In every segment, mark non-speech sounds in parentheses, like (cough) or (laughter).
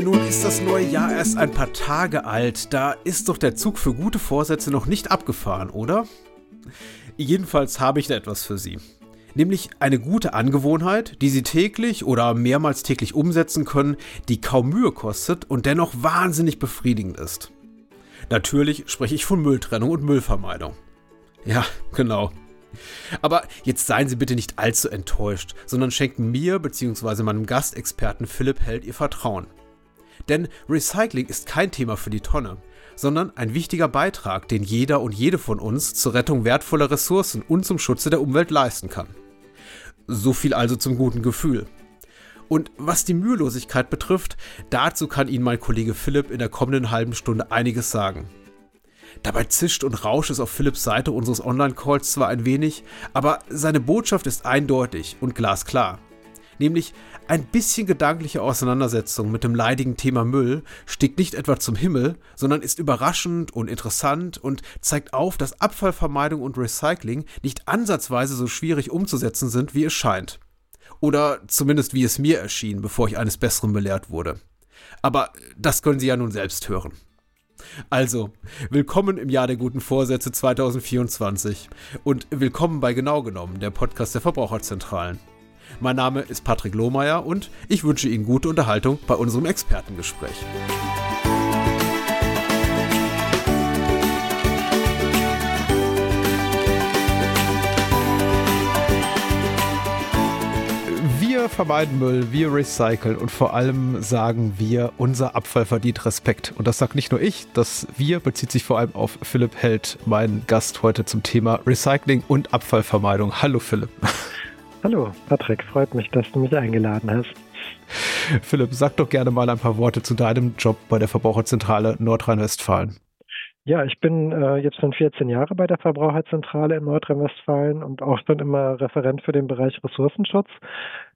Nun ist das neue Jahr erst ein paar Tage alt. Da ist doch der Zug für gute Vorsätze noch nicht abgefahren, oder? Jedenfalls habe ich da etwas für Sie. Nämlich eine gute Angewohnheit, die Sie täglich oder mehrmals täglich umsetzen können, die kaum Mühe kostet und dennoch wahnsinnig befriedigend ist. Natürlich spreche ich von Mülltrennung und Müllvermeidung. Ja, genau. Aber jetzt seien Sie bitte nicht allzu enttäuscht, sondern schenken mir bzw. meinem Gastexperten Philipp Held Ihr Vertrauen. Denn Recycling ist kein Thema für die Tonne, sondern ein wichtiger Beitrag, den jeder und jede von uns zur Rettung wertvoller Ressourcen und zum Schutze der Umwelt leisten kann. So viel also zum guten Gefühl. Und was die Mühelosigkeit betrifft, dazu kann Ihnen mein Kollege Philipp in der kommenden halben Stunde einiges sagen. Dabei zischt und rauscht es auf Philipps Seite unseres Online-Calls zwar ein wenig, aber seine Botschaft ist eindeutig und glasklar nämlich ein bisschen gedankliche Auseinandersetzung mit dem leidigen Thema Müll stieg nicht etwa zum Himmel, sondern ist überraschend und interessant und zeigt auf, dass Abfallvermeidung und Recycling nicht ansatzweise so schwierig umzusetzen sind, wie es scheint. Oder zumindest wie es mir erschien, bevor ich eines Besseren belehrt wurde. Aber das können Sie ja nun selbst hören. Also, willkommen im Jahr der guten Vorsätze 2024 und willkommen bei Genau genommen, der Podcast der Verbraucherzentralen. Mein Name ist Patrick Lohmeier und ich wünsche Ihnen gute Unterhaltung bei unserem Expertengespräch. Wir vermeiden Müll, wir recyceln und vor allem sagen wir, unser Abfall verdient Respekt. Und das sagt nicht nur ich, das wir bezieht sich vor allem auf Philipp Held, mein Gast heute zum Thema Recycling und Abfallvermeidung. Hallo Philipp. (laughs) Hallo, Patrick, freut mich, dass du mich eingeladen hast. Philipp, sag doch gerne mal ein paar Worte zu deinem Job bei der Verbraucherzentrale Nordrhein-Westfalen. Ja, ich bin äh, jetzt schon 14 Jahre bei der Verbraucherzentrale in Nordrhein-Westfalen und auch schon immer Referent für den Bereich Ressourcenschutz.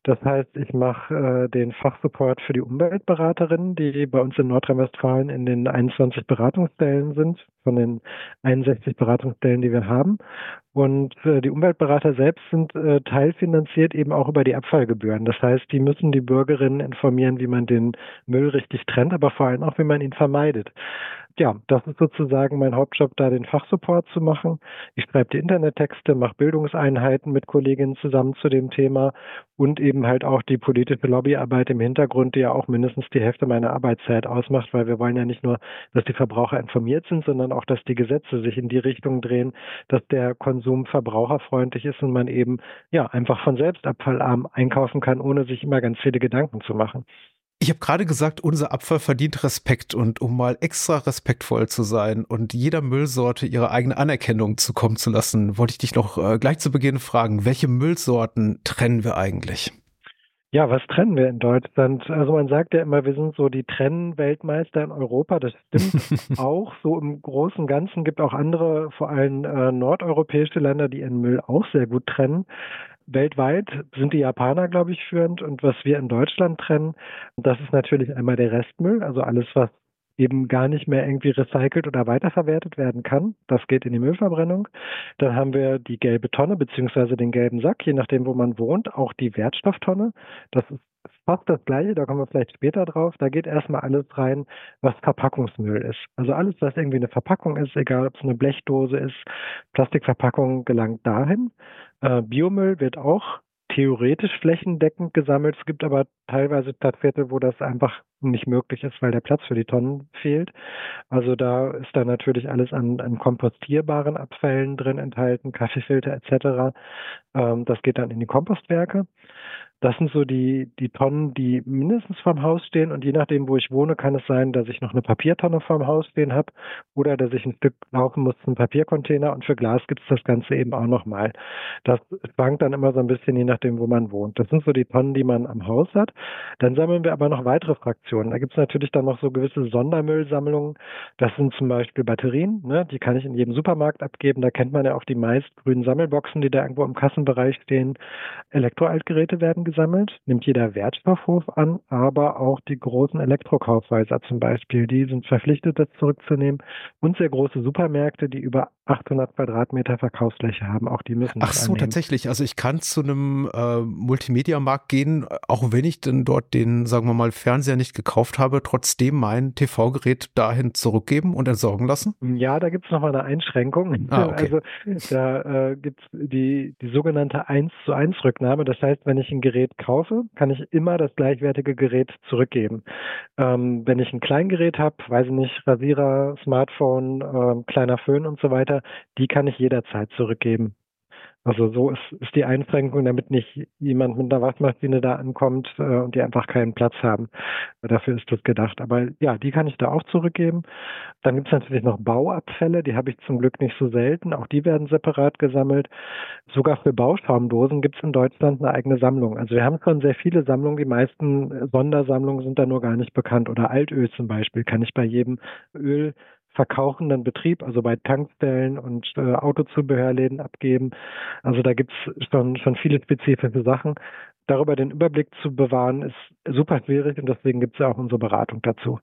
Das heißt, ich mache äh, den Fachsupport für die Umweltberaterinnen, die bei uns in Nordrhein-Westfalen in den 21 Beratungsstellen sind, von den 61 Beratungsstellen, die wir haben. Und äh, die Umweltberater selbst sind äh, teilfinanziert eben auch über die Abfallgebühren. Das heißt, die müssen die Bürgerinnen informieren, wie man den Müll richtig trennt, aber vor allem auch, wie man ihn vermeidet ja, das ist sozusagen mein Hauptjob, da den Fachsupport zu machen. Ich schreibe die Internettexte, mache Bildungseinheiten mit Kolleginnen zusammen zu dem Thema und eben halt auch die politische Lobbyarbeit im Hintergrund, die ja auch mindestens die Hälfte meiner Arbeitszeit ausmacht, weil wir wollen ja nicht nur, dass die Verbraucher informiert sind, sondern auch, dass die Gesetze sich in die Richtung drehen, dass der Konsum verbraucherfreundlich ist und man eben ja einfach von selbst abfallarm einkaufen kann, ohne sich immer ganz viele Gedanken zu machen. Ich habe gerade gesagt, unser Abfall verdient Respekt und um mal extra respektvoll zu sein und jeder Müllsorte ihre eigene Anerkennung zukommen zu lassen, wollte ich dich noch äh, gleich zu Beginn fragen, welche Müllsorten trennen wir eigentlich? Ja, was trennen wir in Deutschland? Also man sagt ja immer, wir sind so die Trennweltmeister in Europa. Das stimmt (laughs) auch. So im Großen und Ganzen gibt auch andere, vor allem äh, nordeuropäische Länder, die ihren Müll auch sehr gut trennen. Weltweit sind die Japaner, glaube ich, führend. Und was wir in Deutschland trennen, das ist natürlich einmal der Restmüll, also alles, was eben gar nicht mehr irgendwie recycelt oder weiterverwertet werden kann. Das geht in die Müllverbrennung. Dann haben wir die gelbe Tonne beziehungsweise den gelben Sack, je nachdem, wo man wohnt, auch die Wertstofftonne. Das ist fast das gleiche, da kommen wir vielleicht später drauf. Da geht erstmal alles rein, was Verpackungsmüll ist. Also alles, was irgendwie eine Verpackung ist, egal ob es eine Blechdose ist, Plastikverpackung gelangt dahin. Äh, Biomüll wird auch theoretisch flächendeckend gesammelt. Es gibt aber teilweise Stadtviertel, wo das einfach nicht möglich ist, weil der Platz für die Tonnen fehlt. Also da ist da natürlich alles an, an kompostierbaren Abfällen drin enthalten, Kaffeefilter etc. Ähm, das geht dann in die Kompostwerke. Das sind so die, die Tonnen, die mindestens vorm Haus stehen. Und je nachdem, wo ich wohne, kann es sein, dass ich noch eine Papiertonne vorm Haus stehen habe oder dass ich ein Stück laufen muss zum Papiercontainer. Und für Glas gibt es das Ganze eben auch nochmal. Das schwankt dann immer so ein bisschen, je nachdem, wo man wohnt. Das sind so die Tonnen, die man am Haus hat. Dann sammeln wir aber noch weitere Fraktionen. Da gibt es natürlich dann noch so gewisse Sondermüllsammlungen. Das sind zum Beispiel Batterien. Ne? Die kann ich in jedem Supermarkt abgeben. Da kennt man ja auch die meist grünen Sammelboxen, die da irgendwo im Kassenbereich stehen. Elektroaltgeräte werden gesammelt, nimmt jeder Wertstoffhof an, aber auch die großen Elektrokaufhäuser zum Beispiel, die sind verpflichtet, das zurückzunehmen und sehr große Supermärkte, die über 800 Quadratmeter Verkaufsfläche haben, auch die müssen. Ach so, tatsächlich. Also ich kann zu einem äh, Multimedia-Markt gehen, auch wenn ich dann dort den, sagen wir mal, Fernseher nicht gekauft habe, trotzdem mein TV-Gerät dahin zurückgeben und entsorgen lassen? Ja, da gibt es nochmal eine Einschränkung. Ah, okay. (laughs) Also da äh, gibt es die, die sogenannte 1 zu 1 Rücknahme. Das heißt, wenn ich ein Gerät kaufe, kann ich immer das gleichwertige Gerät zurückgeben. Ähm, wenn ich ein Kleingerät habe, weiß ich nicht, Rasierer, Smartphone, äh, kleiner Föhn und so weiter, die kann ich jederzeit zurückgeben. Also so ist, ist die Einschränkung, damit nicht jemand mit einer Waschmaschine da ankommt äh, und die einfach keinen Platz haben. Dafür ist das gedacht. Aber ja, die kann ich da auch zurückgeben. Dann gibt es natürlich noch Bauabfälle, die habe ich zum Glück nicht so selten. Auch die werden separat gesammelt. Sogar für Bauschaumdosen gibt es in Deutschland eine eigene Sammlung. Also wir haben schon sehr viele Sammlungen. Die meisten Sondersammlungen sind da nur gar nicht bekannt. Oder Altöl zum Beispiel kann ich bei jedem Öl verkaufenden Betrieb, also bei Tankstellen und äh, Autozubehörläden abgeben. Also da gibt's schon, schon viele spezifische Sachen. Darüber den Überblick zu bewahren, ist super schwierig und deswegen gibt es ja auch unsere Beratung dazu.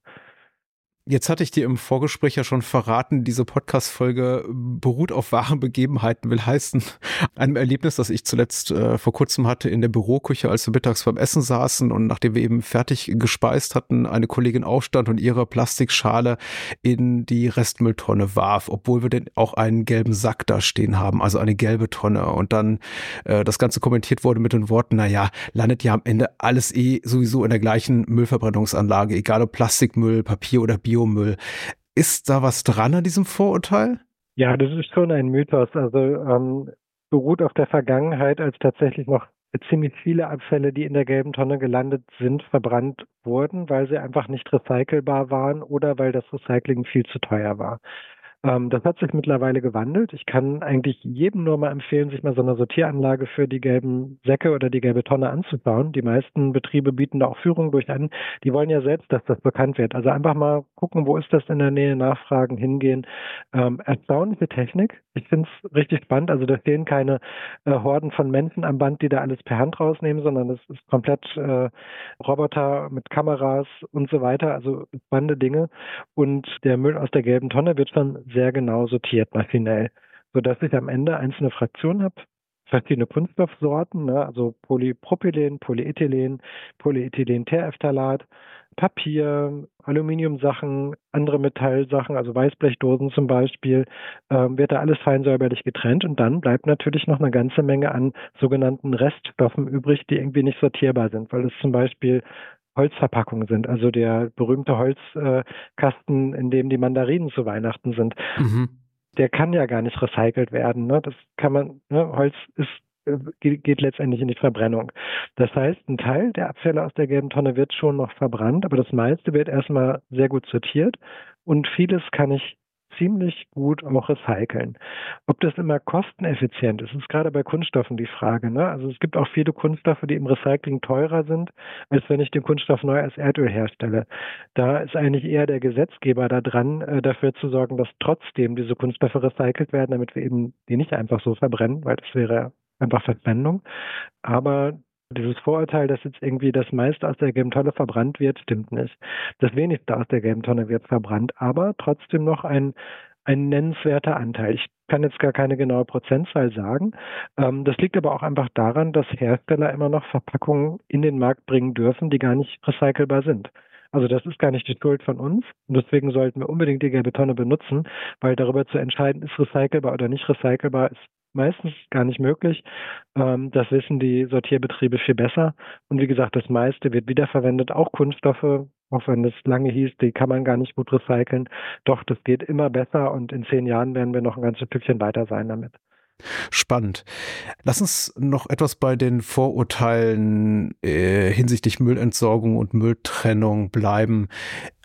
Jetzt hatte ich dir im Vorgespräch ja schon verraten, diese Podcast-Folge beruht auf wahren Begebenheiten, will heißen, (laughs) einem Erlebnis, das ich zuletzt äh, vor kurzem hatte in der Büroküche, als wir mittags beim Essen saßen und nachdem wir eben fertig gespeist hatten, eine Kollegin aufstand und ihre Plastikschale in die Restmülltonne warf, obwohl wir denn auch einen gelben Sack da stehen haben, also eine gelbe Tonne. Und dann äh, das Ganze kommentiert wurde mit den Worten, naja, landet ja am Ende alles eh sowieso in der gleichen Müllverbrennungsanlage, egal ob Plastikmüll, Papier oder Bio Biomüll. Ist da was dran an diesem Vorurteil? Ja, das ist schon ein Mythos. Also ähm, beruht auf der Vergangenheit, als tatsächlich noch ziemlich viele Abfälle, die in der gelben Tonne gelandet sind, verbrannt wurden, weil sie einfach nicht recycelbar waren oder weil das Recycling viel zu teuer war. Ähm, das hat sich mittlerweile gewandelt. Ich kann eigentlich jedem nur mal empfehlen, sich mal so eine Sortieranlage für die gelben Säcke oder die gelbe Tonne anzubauen. Die meisten Betriebe bieten da auch Führung durch an. Die wollen ja selbst, dass das bekannt wird. Also einfach mal gucken, wo ist das in der Nähe, nachfragen, hingehen. Ähm, erstaunliche Technik. Ich finde es richtig spannend. Also da stehen keine äh, Horden von Menschen am Band, die da alles per Hand rausnehmen, sondern es ist komplett äh, Roboter mit Kameras und so weiter. Also spannende Dinge. Und der Müll aus der gelben Tonne wird schon sehr genau sortiert maschinell, sodass ich am Ende einzelne Fraktionen habe, verschiedene Kunststoffsorten, ne, also Polypropylen, Polyethylen, Polyethylen-Terephthalat, Papier, Aluminiumsachen, andere Metallsachen, also Weißblechdosen zum Beispiel, ähm, wird da alles fein säuberlich getrennt. Und dann bleibt natürlich noch eine ganze Menge an sogenannten Reststoffen übrig, die irgendwie nicht sortierbar sind, weil es zum Beispiel Holzverpackungen sind, also der berühmte Holzkasten, in dem die Mandarinen zu Weihnachten sind. Mhm. Der kann ja gar nicht recycelt werden. Ne? Das kann man, ne? Holz ist äh, geht letztendlich in die Verbrennung. Das heißt, ein Teil der Abfälle aus der gelben Tonne wird schon noch verbrannt, aber das meiste wird erstmal sehr gut sortiert und vieles kann ich ziemlich gut auch recyceln. Ob das immer kosteneffizient ist, ist gerade bei Kunststoffen die Frage. Ne? Also es gibt auch viele Kunststoffe, die im Recycling teurer sind, als wenn ich den Kunststoff neu als Erdöl herstelle. Da ist eigentlich eher der Gesetzgeber da dran, äh, dafür zu sorgen, dass trotzdem diese Kunststoffe recycelt werden, damit wir eben die nicht einfach so verbrennen, weil das wäre einfach Verschwendung. Aber dieses Vorurteil, dass jetzt irgendwie das meiste aus der gelben Tonne verbrannt wird, stimmt nicht. Das wenigste aus der gelben Tonne wird verbrannt, aber trotzdem noch ein, ein nennenswerter Anteil. Ich kann jetzt gar keine genaue Prozentzahl sagen. Ähm, das liegt aber auch einfach daran, dass Hersteller immer noch Verpackungen in den Markt bringen dürfen, die gar nicht recycelbar sind. Also das ist gar nicht die Schuld von uns. Und deswegen sollten wir unbedingt die gelbe Tonne benutzen, weil darüber zu entscheiden, ist recycelbar oder nicht recycelbar, ist meistens gar nicht möglich. Ähm, das wissen die Sortierbetriebe viel besser. Und wie gesagt, das meiste wird wiederverwendet, auch Kunststoffe, auch wenn es lange hieß, die kann man gar nicht gut recyceln. Doch, das geht immer besser und in zehn Jahren werden wir noch ein ganzes Stückchen weiter sein damit. Spannend. Lass uns noch etwas bei den Vorurteilen äh, hinsichtlich Müllentsorgung und Mülltrennung bleiben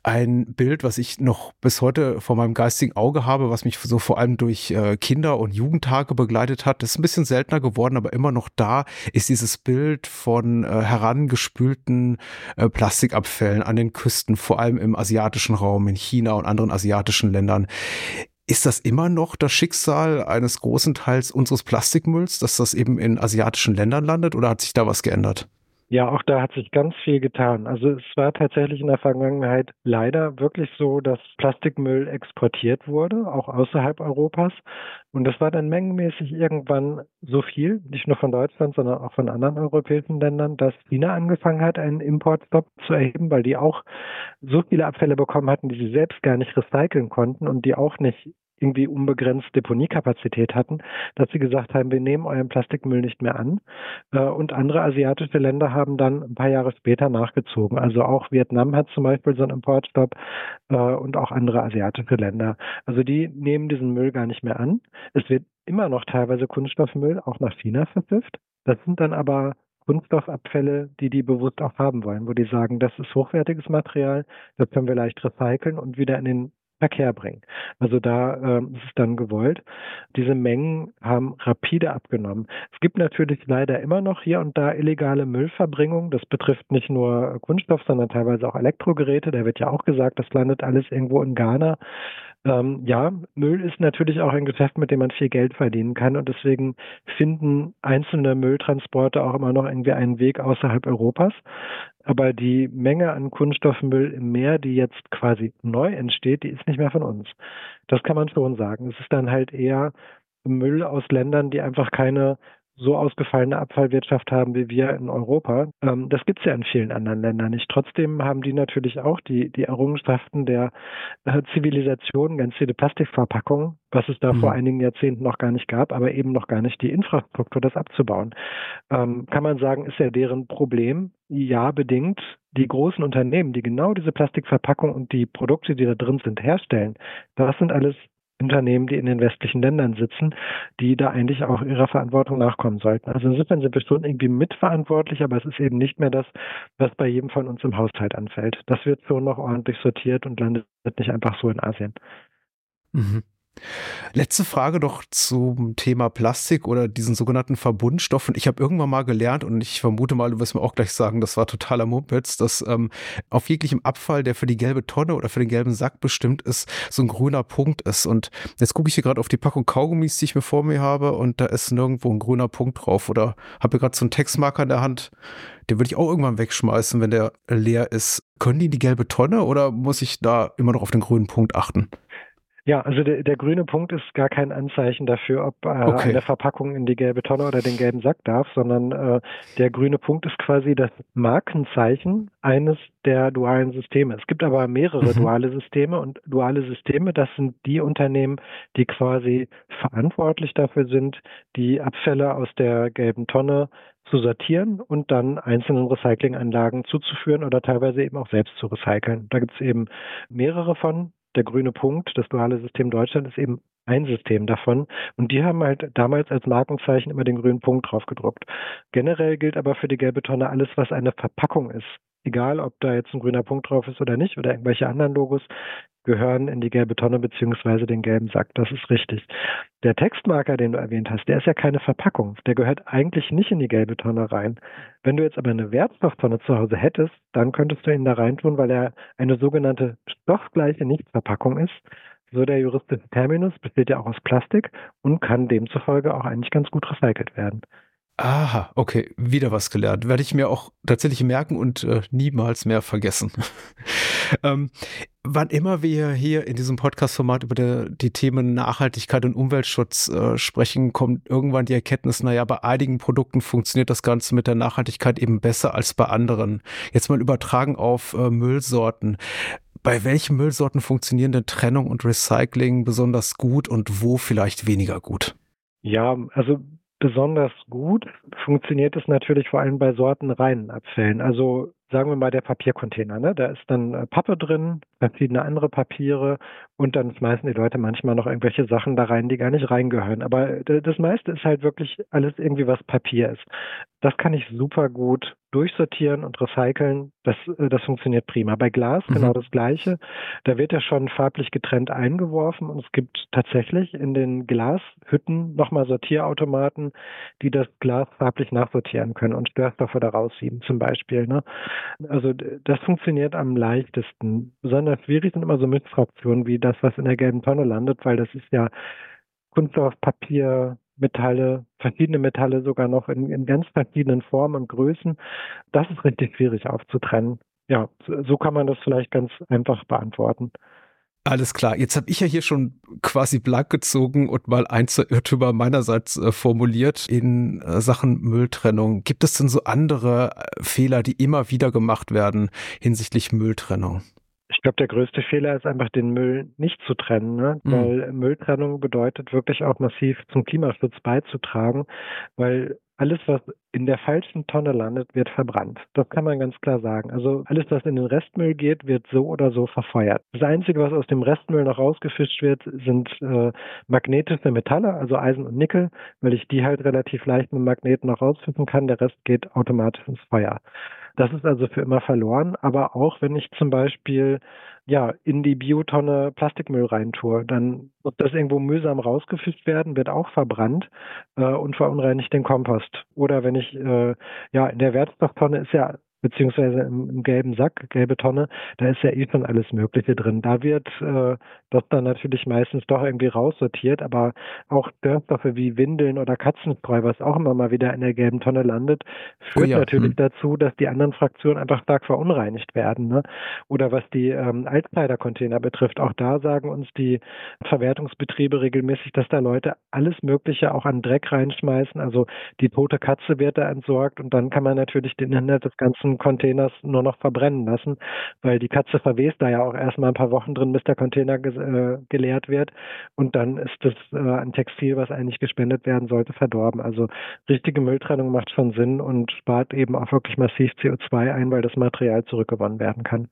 ein Bild, was ich noch bis heute vor meinem geistigen Auge habe, was mich so vor allem durch äh, Kinder- und Jugendtage begleitet hat. Das ist ein bisschen seltener geworden, aber immer noch da ist dieses Bild von äh, herangespülten äh, Plastikabfällen an den Küsten, vor allem im asiatischen Raum, in China und anderen asiatischen Ländern. Ist das immer noch das Schicksal eines großen Teils unseres Plastikmülls, dass das eben in asiatischen Ländern landet oder hat sich da was geändert? Ja, auch da hat sich ganz viel getan. Also es war tatsächlich in der Vergangenheit leider wirklich so, dass Plastikmüll exportiert wurde, auch außerhalb Europas. Und das war dann mengenmäßig irgendwann so viel, nicht nur von Deutschland, sondern auch von anderen europäischen Ländern, dass China angefangen hat, einen Importstopp zu erheben, weil die auch so viele Abfälle bekommen hatten, die sie selbst gar nicht recyceln konnten und die auch nicht irgendwie unbegrenzt Deponiekapazität hatten, dass sie gesagt haben, wir nehmen euren Plastikmüll nicht mehr an. Äh, und andere asiatische Länder haben dann ein paar Jahre später nachgezogen. Also auch Vietnam hat zum Beispiel so einen Importstopp äh, und auch andere asiatische Länder. Also die nehmen diesen Müll gar nicht mehr an. Es wird immer noch teilweise Kunststoffmüll auch nach China verpfifft. Das sind dann aber Kunststoffabfälle, die die bewusst auch haben wollen, wo die sagen, das ist hochwertiges Material, das können wir leicht recyceln und wieder in den Verkehr bringen. Also da ähm, ist es dann gewollt. Diese Mengen haben rapide abgenommen. Es gibt natürlich leider immer noch hier und da illegale Müllverbringung. Das betrifft nicht nur Kunststoff, sondern teilweise auch Elektrogeräte. Da wird ja auch gesagt, das landet alles irgendwo in Ghana. Ähm, ja, Müll ist natürlich auch ein Geschäft, mit dem man viel Geld verdienen kann und deswegen finden einzelne Mülltransporte auch immer noch irgendwie einen Weg außerhalb Europas. Aber die Menge an Kunststoffmüll im Meer, die jetzt quasi neu entsteht, die ist nicht mehr von uns. Das kann man schon sagen. Es ist dann halt eher Müll aus Ländern, die einfach keine so ausgefallene Abfallwirtschaft haben wie wir in Europa. Ähm, das gibt es ja in vielen anderen Ländern nicht. Trotzdem haben die natürlich auch die, die Errungenschaften der äh, Zivilisation, ganz viele Plastikverpackungen, was es da mhm. vor einigen Jahrzehnten noch gar nicht gab, aber eben noch gar nicht die Infrastruktur, das abzubauen. Ähm, kann man sagen, ist ja deren Problem? Ja, bedingt. Die großen Unternehmen, die genau diese Plastikverpackung und die Produkte, die da drin sind, herstellen, das sind alles Unternehmen, die in den westlichen Ländern sitzen, die da eigentlich auch ihrer Verantwortung nachkommen sollten. Also insofern sind wir schon irgendwie mitverantwortlich, aber es ist eben nicht mehr das, was bei jedem von uns im Haushalt anfällt. Das wird schon noch ordentlich sortiert und landet nicht einfach so in Asien. Mhm. Letzte Frage doch zum Thema Plastik oder diesen sogenannten Verbundstoffen. Ich habe irgendwann mal gelernt und ich vermute mal, du wirst mir auch gleich sagen, das war totaler Mumpitz, dass ähm, auf jeglichem Abfall, der für die gelbe Tonne oder für den gelben Sack bestimmt ist, so ein grüner Punkt ist. Und jetzt gucke ich hier gerade auf die Packung Kaugummis, die ich mir vor mir habe und da ist nirgendwo ein grüner Punkt drauf. Oder habe gerade so einen Textmarker in der Hand, den würde ich auch irgendwann wegschmeißen, wenn der leer ist. Können die in die gelbe Tonne oder muss ich da immer noch auf den grünen Punkt achten? Ja, also der, der grüne Punkt ist gar kein Anzeichen dafür, ob äh, okay. eine Verpackung in die gelbe Tonne oder den gelben Sack darf, sondern äh, der grüne Punkt ist quasi das Markenzeichen eines der dualen Systeme. Es gibt aber mehrere mhm. duale Systeme und duale Systeme, das sind die Unternehmen, die quasi verantwortlich dafür sind, die Abfälle aus der gelben Tonne zu sortieren und dann einzelnen Recyclinganlagen zuzuführen oder teilweise eben auch selbst zu recyceln. Da gibt es eben mehrere von der grüne Punkt, das duale System Deutschland, ist eben ein System davon. Und die haben halt damals als Markenzeichen immer den grünen Punkt drauf gedruckt. Generell gilt aber für die gelbe Tonne alles, was eine Verpackung ist. Egal, ob da jetzt ein grüner Punkt drauf ist oder nicht oder irgendwelche anderen Logos, gehören in die gelbe Tonne beziehungsweise den gelben Sack. Das ist richtig. Der Textmarker, den du erwähnt hast, der ist ja keine Verpackung. Der gehört eigentlich nicht in die gelbe Tonne rein. Wenn du jetzt aber eine Wertstofftonne zu Hause hättest, dann könntest du ihn da reintun, weil er eine sogenannte stoffgleiche Nichtverpackung ist. So der juristische Terminus besteht ja auch aus Plastik und kann demzufolge auch eigentlich ganz gut recycelt werden. Aha, okay, wieder was gelernt. Werde ich mir auch tatsächlich merken und äh, niemals mehr vergessen. (laughs) ähm, wann immer wir hier in diesem Podcast-Format über der, die Themen Nachhaltigkeit und Umweltschutz äh, sprechen, kommt irgendwann die Erkenntnis, naja, bei einigen Produkten funktioniert das Ganze mit der Nachhaltigkeit eben besser als bei anderen. Jetzt mal übertragen auf äh, Müllsorten. Bei welchen Müllsorten funktionieren denn Trennung und Recycling besonders gut und wo vielleicht weniger gut? Ja, also besonders gut funktioniert es natürlich vor allem bei sortenreinen Abfällen. Also sagen wir mal der Papiercontainer, ne? Da ist dann äh, Pappe drin, verschiedene andere Papiere und dann schmeißen die Leute manchmal noch irgendwelche Sachen da rein, die gar nicht reingehören. Aber das meiste ist halt wirklich alles irgendwie was Papier ist. Das kann ich super gut durchsortieren und recyceln. Das, äh, das funktioniert prima. Bei Glas mhm. genau das Gleiche. Da wird ja schon farblich getrennt eingeworfen und es gibt tatsächlich in den Glashütten nochmal Sortierautomaten, die das Glas farblich nachsortieren können und Störstoffe da raussieben zum Beispiel. Ne? Also das funktioniert am leichtesten. Besonders schwierig sind immer so Mischfraktionen wie das, was in der gelben Tonne landet, weil das ist ja Kunststoff, Papier, Metalle, verschiedene Metalle sogar noch in, in ganz verschiedenen Formen und Größen. Das ist richtig schwierig aufzutrennen. Ja, so kann man das vielleicht ganz einfach beantworten. Alles klar. Jetzt habe ich ja hier schon quasi blank gezogen und mal ein, zwei Irrtümer meinerseits äh, formuliert in äh, Sachen Mülltrennung. Gibt es denn so andere äh, Fehler, die immer wieder gemacht werden hinsichtlich Mülltrennung? Ich glaube, der größte Fehler ist einfach, den Müll nicht zu trennen, ne? Mhm. weil Mülltrennung bedeutet wirklich auch massiv zum Klimaschutz beizutragen, weil alles, was in der falschen Tonne landet, wird verbrannt. Das kann man ganz klar sagen. Also alles, was in den Restmüll geht, wird so oder so verfeuert. Das Einzige, was aus dem Restmüll noch rausgefischt wird, sind äh, magnetische Metalle, also Eisen und Nickel, weil ich die halt relativ leicht mit Magneten noch rausfischen kann. Der Rest geht automatisch ins Feuer. Das ist also für immer verloren. Aber auch wenn ich zum Beispiel ja, in die Biotonne Plastikmüll reintue, dann muss das irgendwo mühsam rausgefischt werden, wird auch verbrannt äh, und verunreinigt den Kompost. Oder wenn ich, äh, ja, in der Wertstofftonne ist ja beziehungsweise im, im, gelben Sack, gelbe Tonne, da ist ja eh schon alles Mögliche drin. Da wird äh, das dann natürlich meistens doch irgendwie raussortiert, aber auch Dörrstoffe wie Windeln oder Katzenstreu, was auch immer mal wieder in der gelben Tonne landet, führt oh ja. natürlich hm. dazu, dass die anderen Fraktionen einfach stark verunreinigt werden. Ne? Oder was die ähm, Altkleidercontainer betrifft, auch da sagen uns die Verwertungsbetriebe regelmäßig, dass da Leute alles Mögliche auch an Dreck reinschmeißen. Also die tote Katze wird da entsorgt und dann kann man natürlich den Inhalt des ganzen Containers nur noch verbrennen lassen, weil die Katze verwest da ja auch erstmal ein paar Wochen drin, bis der Container ge äh, geleert wird und dann ist das äh, ein Textil, was eigentlich gespendet werden sollte, verdorben. Also richtige Mülltrennung macht schon Sinn und spart eben auch wirklich massiv CO2 ein, weil das Material zurückgewonnen werden kann.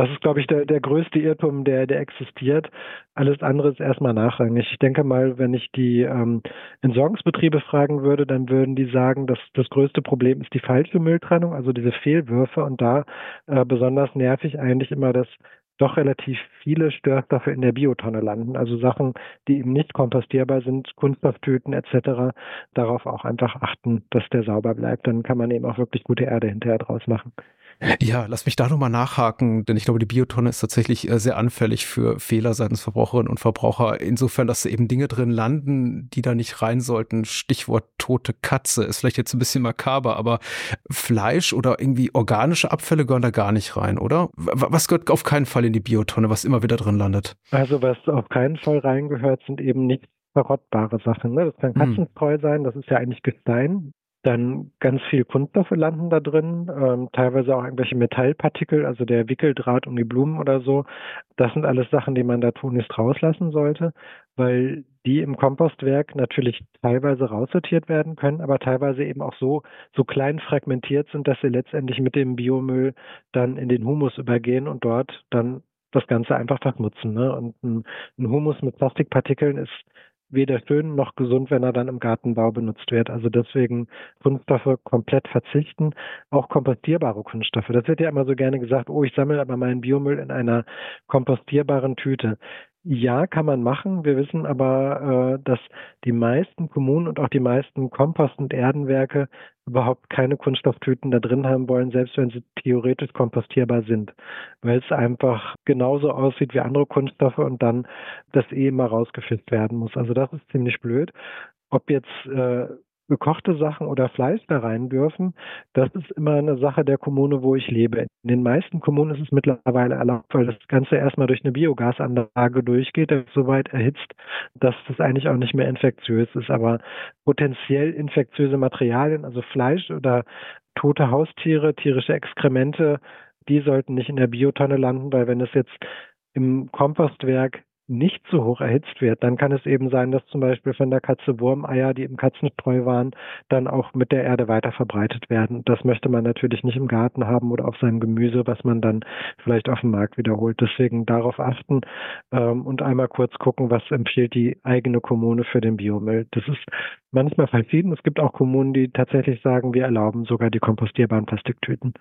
Das ist, glaube ich, der, der größte Irrtum, der, der existiert. Alles andere ist erstmal nachrangig. Ich denke mal, wenn ich die ähm, Entsorgungsbetriebe fragen würde, dann würden die sagen, dass das größte Problem ist die falsche Mülltrennung, also diese Fehlwürfe. Und da äh, besonders nervig eigentlich immer, dass doch relativ viele Störstoffe in der Biotonne landen. Also Sachen, die eben nicht kompostierbar sind, Kunststofftüten etc. Darauf auch einfach achten, dass der sauber bleibt. Dann kann man eben auch wirklich gute Erde hinterher draus machen. Ja, lass mich da nochmal nachhaken, denn ich glaube, die Biotonne ist tatsächlich äh, sehr anfällig für Fehler seitens Verbraucherinnen und Verbraucher. Insofern, dass da eben Dinge drin landen, die da nicht rein sollten. Stichwort tote Katze ist vielleicht jetzt ein bisschen makaber, aber Fleisch oder irgendwie organische Abfälle gehören da gar nicht rein, oder? Was gehört auf keinen Fall in die Biotonne, was immer wieder drin landet? Also was auf keinen Fall reingehört, sind eben nicht verrottbare Sachen. Ne? Das kann hm. Katzenstreu sein, das ist ja eigentlich Gestein. Dann ganz viel Kunststoffe landen da drin, ähm, teilweise auch irgendwelche Metallpartikel, also der Wickeldraht um die Blumen oder so. Das sind alles Sachen, die man da tunlichst rauslassen sollte, weil die im Kompostwerk natürlich teilweise raussortiert werden können, aber teilweise eben auch so, so klein fragmentiert sind, dass sie letztendlich mit dem Biomüll dann in den Humus übergehen und dort dann das Ganze einfach verschmutzen. Ne? Und ein, ein Humus mit Plastikpartikeln ist weder schön noch gesund, wenn er dann im Gartenbau benutzt wird. Also deswegen Kunststoffe komplett verzichten, auch kompostierbare Kunststoffe. Das wird ja immer so gerne gesagt, oh, ich sammle aber meinen Biomüll in einer kompostierbaren Tüte. Ja, kann man machen. Wir wissen aber, äh, dass die meisten Kommunen und auch die meisten Kompost- und Erdenwerke überhaupt keine Kunststofftüten da drin haben wollen, selbst wenn sie theoretisch kompostierbar sind, weil es einfach genauso aussieht wie andere Kunststoffe und dann das eh immer rausgefischt werden muss. Also das ist ziemlich blöd. Ob jetzt äh, gekochte Sachen oder Fleisch da rein dürfen, das ist immer eine Sache der Kommune, wo ich lebe. In den meisten Kommunen ist es mittlerweile erlaubt, weil das Ganze erstmal durch eine Biogasanlage durchgeht, das so weit erhitzt, dass das eigentlich auch nicht mehr infektiös ist. Aber potenziell infektiöse Materialien, also Fleisch oder tote Haustiere, tierische Exkremente, die sollten nicht in der Biotonne landen, weil wenn es jetzt im Kompostwerk nicht so hoch erhitzt wird, dann kann es eben sein, dass zum Beispiel von der Katze Wurmeier, die im Katzenstreu waren, dann auch mit der Erde weiter verbreitet werden. Das möchte man natürlich nicht im Garten haben oder auf seinem Gemüse, was man dann vielleicht auf dem Markt wiederholt. Deswegen darauf achten ähm, und einmal kurz gucken, was empfiehlt die eigene Kommune für den Biomüll. Das ist manchmal verschieden. Es gibt auch Kommunen, die tatsächlich sagen, wir erlauben sogar die kompostierbaren Plastiktüten.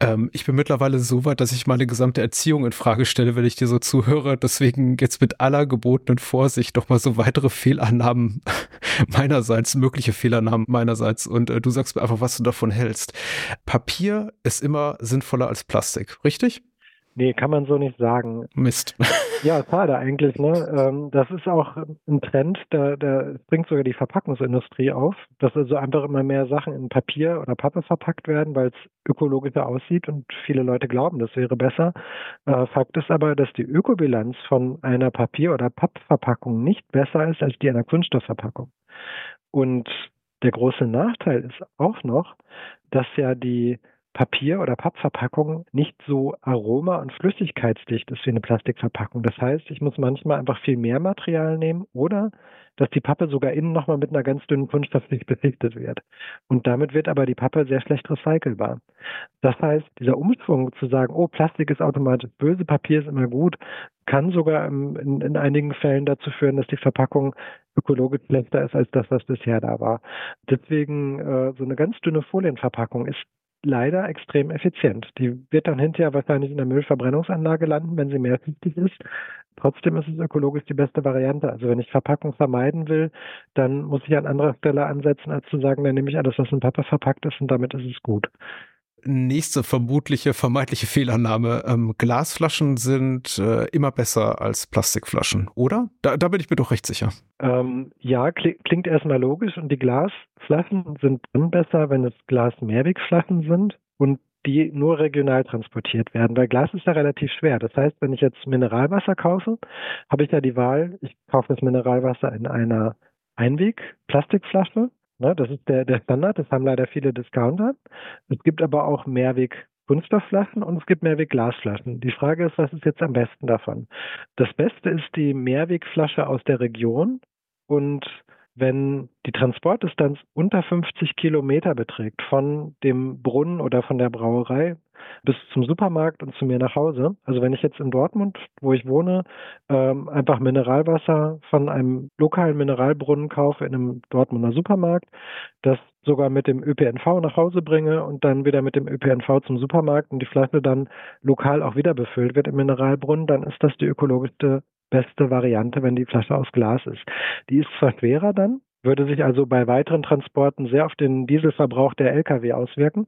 Ähm, ich bin mittlerweile so weit, dass ich meine gesamte Erziehung in Frage stelle, wenn ich dir so zuhöre. Deswegen jetzt mit aller gebotenen Vorsicht doch mal so weitere Fehlannahmen (laughs) meinerseits, mögliche Fehlannahmen meinerseits. Und äh, du sagst mir einfach, was du davon hältst. Papier ist immer sinnvoller als Plastik, richtig? Nee, kann man so nicht sagen. Mist. (laughs) Ja, schade eigentlich. Ne? Ähm, das ist auch ein Trend, da, da bringt sogar die Verpackungsindustrie auf, dass also einfach immer mehr Sachen in Papier oder Pappe verpackt werden, weil es ökologischer aussieht und viele Leute glauben, das wäre besser. Äh, Fakt ist aber, dass die Ökobilanz von einer Papier- oder Pappverpackung nicht besser ist als die einer Kunststoffverpackung. Und der große Nachteil ist auch noch, dass ja die Papier- oder Pappverpackung nicht so aroma- und flüssigkeitsdicht ist wie eine Plastikverpackung. Das heißt, ich muss manchmal einfach viel mehr Material nehmen oder dass die Pappe sogar innen nochmal mit einer ganz dünnen Kunststoffschicht beschichtet wird. Und damit wird aber die Pappe sehr schlecht recycelbar. Das heißt, dieser Umschwung zu sagen, oh, Plastik ist automatisch böse, Papier ist immer gut, kann sogar in, in, in einigen Fällen dazu führen, dass die Verpackung ökologisch schlechter ist als das, was bisher da war. Deswegen äh, so eine ganz dünne Folienverpackung ist leider extrem effizient. Die wird dann hinterher wahrscheinlich in der Müllverbrennungsanlage landen, wenn sie mehrfältig ist. Trotzdem ist es ökologisch die beste Variante. Also wenn ich Verpackung vermeiden will, dann muss ich an anderer Stelle ansetzen, als zu sagen, dann nehme ich alles, was in Pappe verpackt ist und damit ist es gut nächste vermutliche vermeintliche Fehlannahme. Ähm, Glasflaschen sind äh, immer besser als Plastikflaschen, oder? Da, da bin ich mir doch recht sicher. Ähm, ja, klingt erstmal logisch und die Glasflaschen sind dann besser, wenn es Glas-Mehrwegflaschen sind und die nur regional transportiert werden, weil Glas ist ja relativ schwer. Das heißt, wenn ich jetzt Mineralwasser kaufe, habe ich ja die Wahl, ich kaufe das Mineralwasser in einer Einweg-Plastikflasche Ne, das ist der, der Standard, das haben leider viele Discounter. Es gibt aber auch Mehrweg Kunststoffflaschen und es gibt Mehrweg-Glasflaschen. Die Frage ist, was ist jetzt am besten davon? Das Beste ist die Mehrwegflasche aus der Region und wenn die Transportdistanz unter 50 Kilometer beträgt von dem Brunnen oder von der Brauerei bis zum Supermarkt und zu mir nach Hause. Also wenn ich jetzt in Dortmund, wo ich wohne, ähm, einfach Mineralwasser von einem lokalen Mineralbrunnen kaufe in einem Dortmunder Supermarkt, das sogar mit dem ÖPNV nach Hause bringe und dann wieder mit dem ÖPNV zum Supermarkt und die Flasche dann lokal auch wieder befüllt wird im Mineralbrunnen, dann ist das die ökologischste beste Variante, wenn die Flasche aus Glas ist. Die ist zwar schwerer dann, würde sich also bei weiteren Transporten sehr auf den Dieselverbrauch der Lkw auswirken.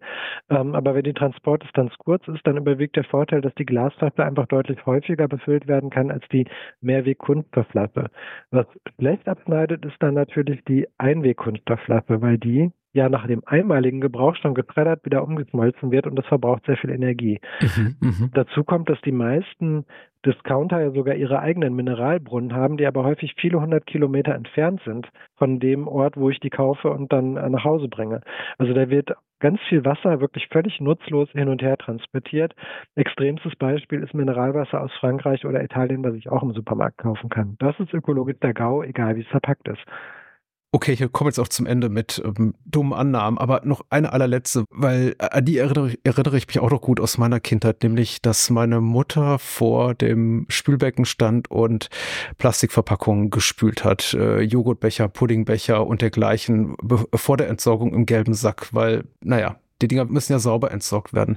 Ähm, aber wenn die Transportdistanz kurz ist, dann überwiegt der Vorteil, dass die Glasflasche einfach deutlich häufiger befüllt werden kann als die Mehrweg-Kunststoffflasche. Was schlecht abschneidet, ist dann natürlich die Einweg-Kunststoffflasche, weil die ja nach dem einmaligen Gebrauch schon getreddert wieder umgeschmolzen wird und das verbraucht sehr viel Energie. Mhm, mh. Dazu kommt, dass die meisten Discounter ja sogar ihre eigenen Mineralbrunnen haben, die aber häufig viele hundert Kilometer entfernt sind von dem Ort, wo ich die kaufe und dann äh, nach Hause bringe. Also da wird ganz viel Wasser wirklich völlig nutzlos hin und her transportiert. Extremstes Beispiel ist Mineralwasser aus Frankreich oder Italien, was ich auch im Supermarkt kaufen kann. Das ist ökologisch der GAU, egal wie es verpackt ist. Okay, ich komme jetzt auch zum Ende mit ähm, dummen Annahmen, aber noch eine allerletzte, weil äh, an die erinnere, erinnere, ich mich auch noch gut aus meiner Kindheit, nämlich, dass meine Mutter vor dem Spülbecken stand und Plastikverpackungen gespült hat, äh, Joghurtbecher, Puddingbecher und dergleichen vor der Entsorgung im gelben Sack, weil, naja, die Dinger müssen ja sauber entsorgt werden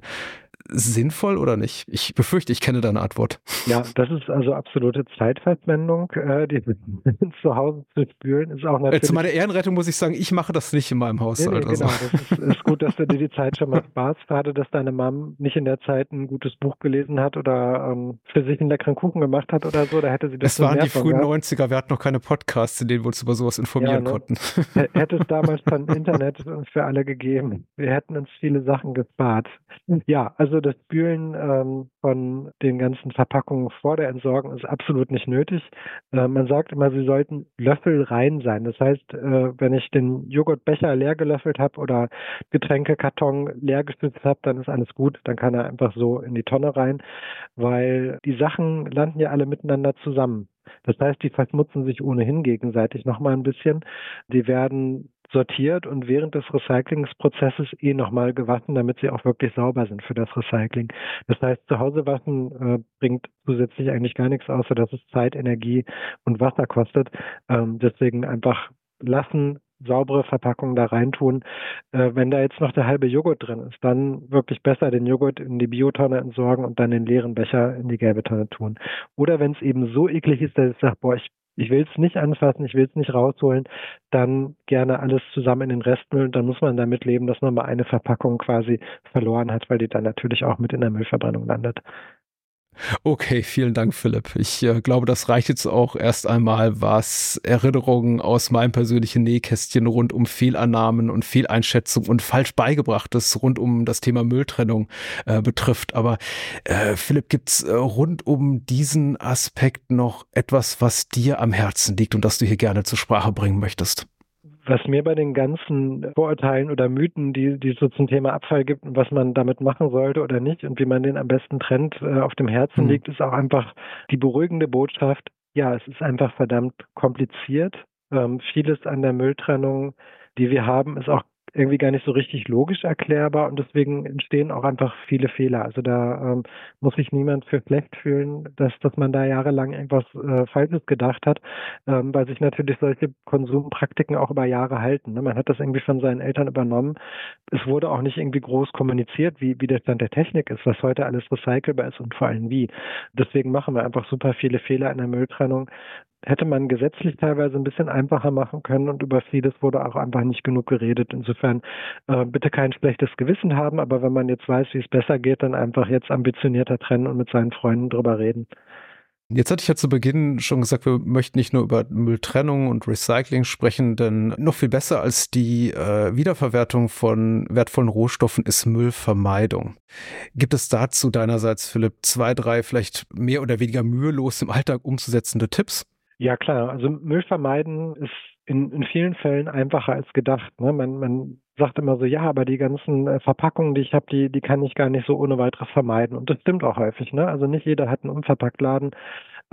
sinnvoll oder nicht? Ich befürchte, ich kenne deine Antwort. Ja, das ist also absolute Zeitverschwendung, äh, die (laughs) zu Hause zu spülen, ist auch natürlich. Zu meiner Ehrenrettung muss ich sagen, ich mache das nicht in meinem Haushalt. Nee, nee, genau, also. das ist, ist, gut, dass du dir die Zeit schon mal sparst. Schade, dass deine Mom nicht in der Zeit ein gutes Buch gelesen hat oder ähm, für sich einen leckeren Kuchen gemacht hat oder so. Da hätte sie das Es waren die frühen gehabt. 90er, wir hatten noch keine Podcasts, in denen wir uns über sowas informieren ja, ne? konnten. (laughs) Hätte es damals schon Internet für alle gegeben. Wir hätten uns viele Sachen gespart. Ja, also das Spülen ähm, von den ganzen Verpackungen vor der Entsorgung ist absolut nicht nötig. Äh, man sagt immer, sie sollten Löffel rein sein. Das heißt, äh, wenn ich den Joghurtbecher leer gelöffelt habe oder Getränkekarton leer gestützt habe, dann ist alles gut. Dann kann er einfach so in die Tonne rein, weil die Sachen landen ja alle miteinander zusammen. Das heißt, die verschmutzen sich ohnehin gegenseitig nochmal ein bisschen. Die werden sortiert und während des Recyclingsprozesses eh nochmal gewaschen, damit sie auch wirklich sauber sind für das Recycling. Das heißt, zu Hause waschen äh, bringt zusätzlich eigentlich gar nichts, außer dass es Zeit, Energie und Wasser kostet. Ähm, deswegen einfach lassen, saubere Verpackungen da reintun. Äh, wenn da jetzt noch der halbe Joghurt drin ist, dann wirklich besser den Joghurt in die Biotonne entsorgen und dann den leeren Becher in die gelbe Tonne tun. Oder wenn es eben so eklig ist, dass ich sage, boah, ich ich will es nicht anfassen, ich will es nicht rausholen, dann gerne alles zusammen in den Restmüll. Dann muss man damit leben, dass man mal eine Verpackung quasi verloren hat, weil die dann natürlich auch mit in der Müllverbrennung landet. Okay, vielen Dank, Philipp. Ich äh, glaube, das reicht jetzt auch erst einmal, was Erinnerungen aus meinem persönlichen Nähkästchen rund um Fehlannahmen und Fehleinschätzung und falsch beigebrachtes rund um das Thema Mülltrennung äh, betrifft. Aber äh, Philipp, gibt's äh, rund um diesen Aspekt noch etwas, was dir am Herzen liegt und das du hier gerne zur Sprache bringen möchtest? Was mir bei den ganzen Vorurteilen oder Mythen, die, die es so zum Thema Abfall gibt und was man damit machen sollte oder nicht und wie man den am besten trennt, äh, auf dem Herzen mhm. liegt, ist auch einfach die beruhigende Botschaft. Ja, es ist einfach verdammt kompliziert. Ähm, vieles an der Mülltrennung, die wir haben, ist auch irgendwie gar nicht so richtig logisch erklärbar und deswegen entstehen auch einfach viele Fehler. Also da ähm, muss sich niemand für schlecht fühlen, dass, dass man da jahrelang irgendwas äh, Falsches gedacht hat, ähm, weil sich natürlich solche Konsumpraktiken auch über Jahre halten. Ne? Man hat das irgendwie von seinen Eltern übernommen. Es wurde auch nicht irgendwie groß kommuniziert, wie, wie der Stand der Technik ist, was heute alles recycelbar ist und vor allem wie. Deswegen machen wir einfach super viele Fehler in der Mülltrennung hätte man gesetzlich teilweise ein bisschen einfacher machen können und über vieles wurde auch einfach nicht genug geredet. Insofern äh, bitte kein schlechtes Gewissen haben, aber wenn man jetzt weiß, wie es besser geht, dann einfach jetzt ambitionierter trennen und mit seinen Freunden drüber reden. Jetzt hatte ich ja zu Beginn schon gesagt, wir möchten nicht nur über Mülltrennung und Recycling sprechen, denn noch viel besser als die äh, Wiederverwertung von wertvollen Rohstoffen ist Müllvermeidung. Gibt es dazu deinerseits, Philipp, zwei, drei vielleicht mehr oder weniger mühelos im Alltag umzusetzende Tipps? Ja klar, also Müll vermeiden ist in, in vielen Fällen einfacher als gedacht. Ne? Man, man sagt immer so, ja, aber die ganzen äh, Verpackungen, die ich habe, die, die kann ich gar nicht so ohne weiteres vermeiden. Und das stimmt auch häufig. Ne? Also nicht jeder hat einen Unverpacktladen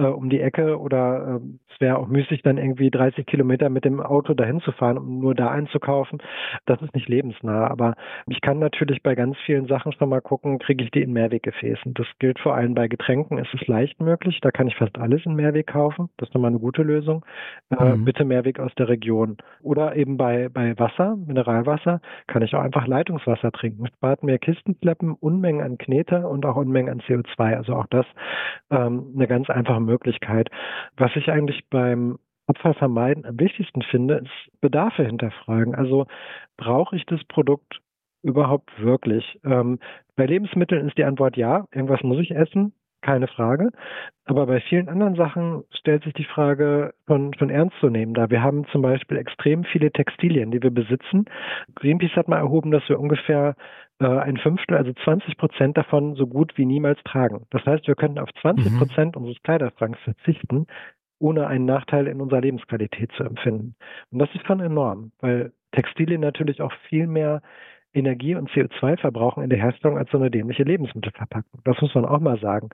äh, um die Ecke oder äh, es wäre auch müßig, dann irgendwie 30 Kilometer mit dem Auto dahin zu fahren, um nur da einzukaufen. Das ist nicht lebensnah. Aber ich kann natürlich bei ganz vielen Sachen schon mal gucken, kriege ich die in Mehrweggefäßen. Das gilt vor allem bei Getränken. Es ist leicht möglich. Da kann ich fast alles in Mehrweg kaufen. Das ist nochmal eine gute Lösung. Äh, mhm. bitte Mehrweg aus der Region. Oder eben bei, bei Wasser, Mineralwasser, kann ich auch einfach Leitungswasser trinken. Spart mehr Kistenschleppen, Unmengen an Knete und auch Unmengen an CO2. Also auch das ähm, eine ganz einfache Möglichkeit. Was ich eigentlich beim Abfall vermeiden am wichtigsten finde, ist Bedarfe hinterfragen. Also brauche ich das Produkt überhaupt wirklich? Ähm, bei Lebensmitteln ist die Antwort ja, irgendwas muss ich essen, keine Frage. Aber bei vielen anderen Sachen stellt sich die Frage schon, schon ernst zu nehmen. Da wir haben zum Beispiel extrem viele Textilien, die wir besitzen. Greenpeace hat mal erhoben, dass wir ungefähr äh, ein Fünftel, also 20 Prozent davon so gut wie niemals tragen. Das heißt, wir könnten auf 20 mhm. Prozent mhm. unseres Kleiderschranks verzichten, ohne einen Nachteil in unserer Lebensqualität zu empfinden. Und das ist schon enorm, weil Textilien natürlich auch viel mehr Energie und CO2 verbrauchen in der Herstellung als so eine dämliche Lebensmittelverpackung. Das muss man auch mal sagen.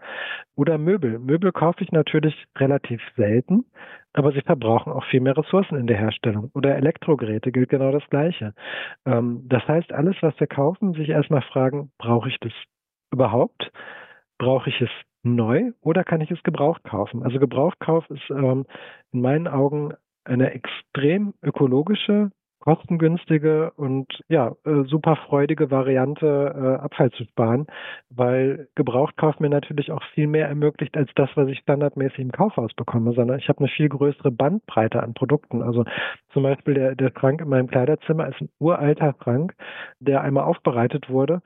Oder Möbel. Möbel kaufe ich natürlich relativ selten, aber sie verbrauchen auch viel mehr Ressourcen in der Herstellung. Oder Elektrogeräte gilt genau das Gleiche. Ähm, das heißt, alles, was wir kaufen, sich erstmal fragen, brauche ich das überhaupt? Brauche ich es neu oder kann ich es gebraucht kaufen? Also Gebrauchtkauf ist ähm, in meinen Augen eine extrem ökologische kostengünstige und ja, äh, super freudige Variante, äh, Abfall zu sparen, weil Gebrauchtkauf mir natürlich auch viel mehr ermöglicht als das, was ich standardmäßig im Kaufhaus bekomme, sondern ich habe eine viel größere Bandbreite an Produkten. Also zum Beispiel der, der Schrank in meinem Kleiderzimmer ist ein uralter Schrank, der einmal aufbereitet wurde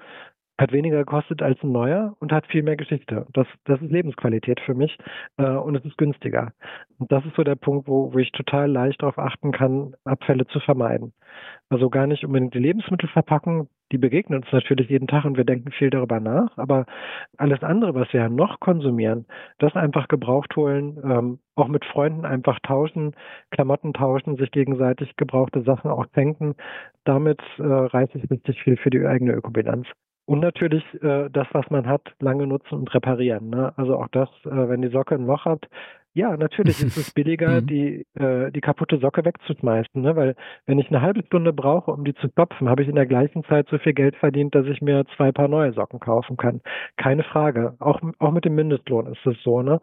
hat weniger gekostet als ein neuer und hat viel mehr Geschichte. Das, das ist Lebensqualität für mich äh, und es ist günstiger. Und das ist so der Punkt, wo, wo ich total leicht darauf achten kann, Abfälle zu vermeiden. Also gar nicht unbedingt die Lebensmittel verpacken, die begegnen uns natürlich jeden Tag und wir denken viel darüber nach, aber alles andere, was wir noch konsumieren, das einfach gebraucht holen, ähm, auch mit Freunden einfach tauschen, Klamotten tauschen, sich gegenseitig gebrauchte Sachen auch schenken, damit äh, reiße ich richtig viel für die eigene Ökobilanz. Und natürlich äh, das, was man hat, lange nutzen und reparieren. Ne? Also auch das, äh, wenn die Socke ein Loch hat, ja, natürlich ist es (laughs) billiger, mhm. die, äh, die kaputte Socke wegzuschmeißen, ne? weil wenn ich eine halbe Stunde brauche, um die zu stopfen, habe ich in der gleichen Zeit so viel Geld verdient, dass ich mir zwei Paar neue Socken kaufen kann. Keine Frage. Auch, auch mit dem Mindestlohn ist es so. Ne?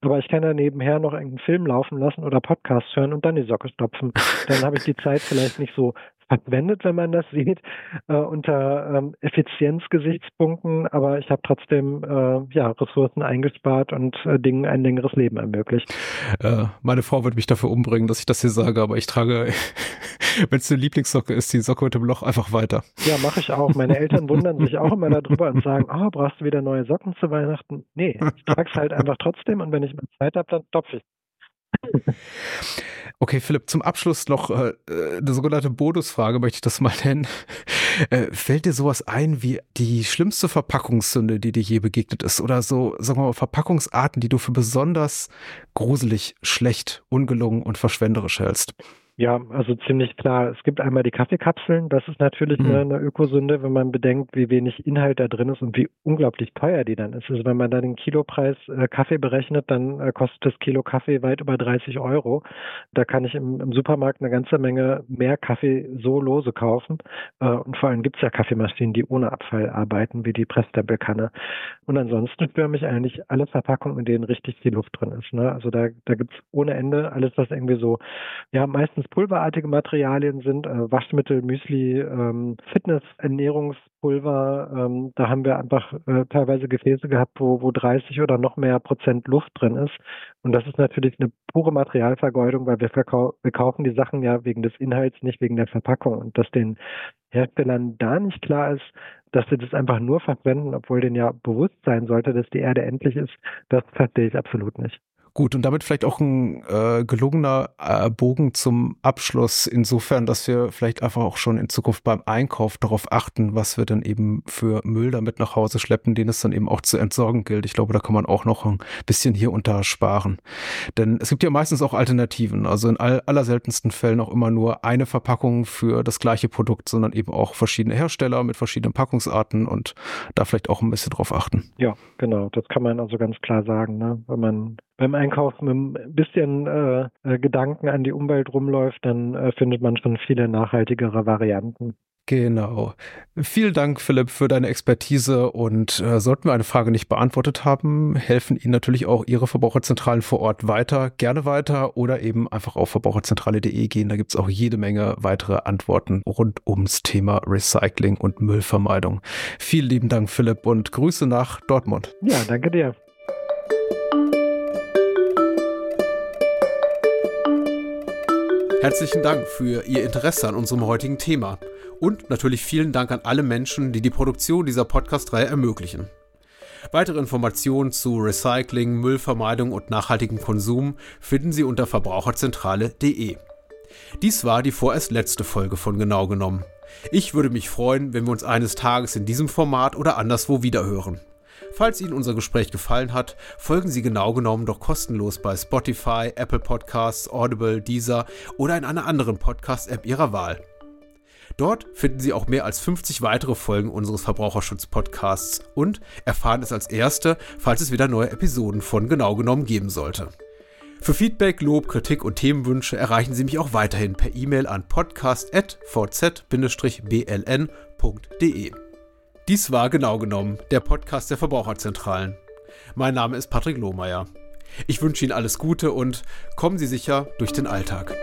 Aber ich kann ja nebenher noch einen Film laufen lassen oder Podcast hören und dann die Socke stopfen. Dann habe ich die Zeit vielleicht nicht so verschwendet, wenn man das (laughs) sieht, äh, unter ähm, Effizienzgesichtspunkten, aber ich habe trotzdem äh, ja, Ressourcen eingespart und äh, Dingen ein längeres Leben ermöglicht. Äh, meine Frau wird mich dafür umbringen, dass ich das hier sage, aber ich trage, (laughs) wenn es eine Lieblingssocke ist, die Socke mit dem Loch einfach weiter. Ja, mache ich auch. Meine Eltern wundern sich auch immer darüber und sagen, oh, brauchst du wieder neue Socken zu Weihnachten? Nee, ich trage es halt einfach trotzdem und wenn ich mal Zeit habe, dann stopfe ich. Okay, Philipp, zum Abschluss noch äh, eine sogenannte Bonusfrage, möchte ich das mal nennen. (laughs) Äh, fällt dir sowas ein wie die schlimmste Verpackungssünde, die dir je begegnet ist? Oder so, sagen wir mal, Verpackungsarten, die du für besonders gruselig, schlecht, ungelungen und verschwenderisch hältst? Ja, also ziemlich klar. Es gibt einmal die Kaffeekapseln. Das ist natürlich mhm. eine, eine, Ökosünde, wenn man bedenkt, wie wenig Inhalt da drin ist und wie unglaublich teuer die dann ist. Also wenn man da den Kilopreis äh, Kaffee berechnet, dann äh, kostet das Kilo Kaffee weit über 30 Euro. Da kann ich im, im Supermarkt eine ganze Menge mehr Kaffee so lose kaufen. Äh, und vor allem gibt es ja Kaffeemaschinen, die ohne Abfall arbeiten, wie die Pressstempelkanne. Und ansonsten stören mich eigentlich alle Verpackungen, in denen richtig viel Luft drin ist. Ne? Also da, da gibt es ohne Ende alles, was irgendwie so, ja, meistens meistens pulverartige Materialien sind, äh, Waschmittel, Müsli, ähm, Fitness-Ernährungspulver. Ähm, da haben wir einfach äh, teilweise Gefäße gehabt, wo, wo 30 oder noch mehr Prozent Luft drin ist. Und das ist natürlich eine pure Materialvergeudung, weil wir, wir kaufen die Sachen ja wegen des Inhalts, nicht wegen der Verpackung. Und dass den Herstellern da nicht klar ist, dass sie das einfach nur verwenden, obwohl denen ja bewusst sein sollte, dass die Erde endlich ist, das verstehe ich absolut nicht. Gut, und damit vielleicht auch ein äh, gelungener äh, Bogen zum Abschluss, insofern, dass wir vielleicht einfach auch schon in Zukunft beim Einkauf darauf achten, was wir dann eben für Müll damit nach Hause schleppen, den es dann eben auch zu entsorgen gilt. Ich glaube, da kann man auch noch ein bisschen hier da sparen. Denn es gibt ja meistens auch Alternativen, also in all, aller seltensten Fällen auch immer nur eine Verpackung für das gleiche Produkt, sondern eben auch verschiedene Hersteller mit verschiedenen Packungsarten und da vielleicht auch ein bisschen drauf achten. Ja, genau, das kann man also ganz klar sagen, ne? wenn man beim Einkaufen mit ein bisschen äh, äh, Gedanken an die Umwelt rumläuft, dann äh, findet man schon viele nachhaltigere Varianten. Genau. Vielen Dank, Philipp, für deine Expertise. Und äh, sollten wir eine Frage nicht beantwortet haben, helfen Ihnen natürlich auch Ihre Verbraucherzentralen vor Ort weiter. Gerne weiter oder eben einfach auf verbraucherzentrale.de gehen. Da gibt es auch jede Menge weitere Antworten rund ums Thema Recycling und Müllvermeidung. Vielen lieben Dank, Philipp, und Grüße nach Dortmund. Ja, danke dir. Herzlichen Dank für Ihr Interesse an unserem heutigen Thema und natürlich vielen Dank an alle Menschen, die die Produktion dieser Podcast-Reihe ermöglichen. Weitere Informationen zu Recycling, Müllvermeidung und nachhaltigem Konsum finden Sie unter verbraucherzentrale.de. Dies war die vorerst letzte Folge von Genau genommen. Ich würde mich freuen, wenn wir uns eines Tages in diesem Format oder anderswo wiederhören. Falls Ihnen unser Gespräch gefallen hat, folgen Sie genau genommen doch kostenlos bei Spotify, Apple Podcasts, Audible, Deezer oder in einer anderen Podcast-App Ihrer Wahl. Dort finden Sie auch mehr als 50 weitere Folgen unseres Verbraucherschutz-Podcasts und erfahren es als erste, falls es wieder neue Episoden von Genau genommen geben sollte. Für Feedback, Lob, Kritik und Themenwünsche erreichen Sie mich auch weiterhin per E-Mail an podcast.vz-bln.de. Dies war genau genommen der Podcast der Verbraucherzentralen. Mein Name ist Patrick Lohmeier. Ich wünsche Ihnen alles Gute und kommen Sie sicher durch den Alltag.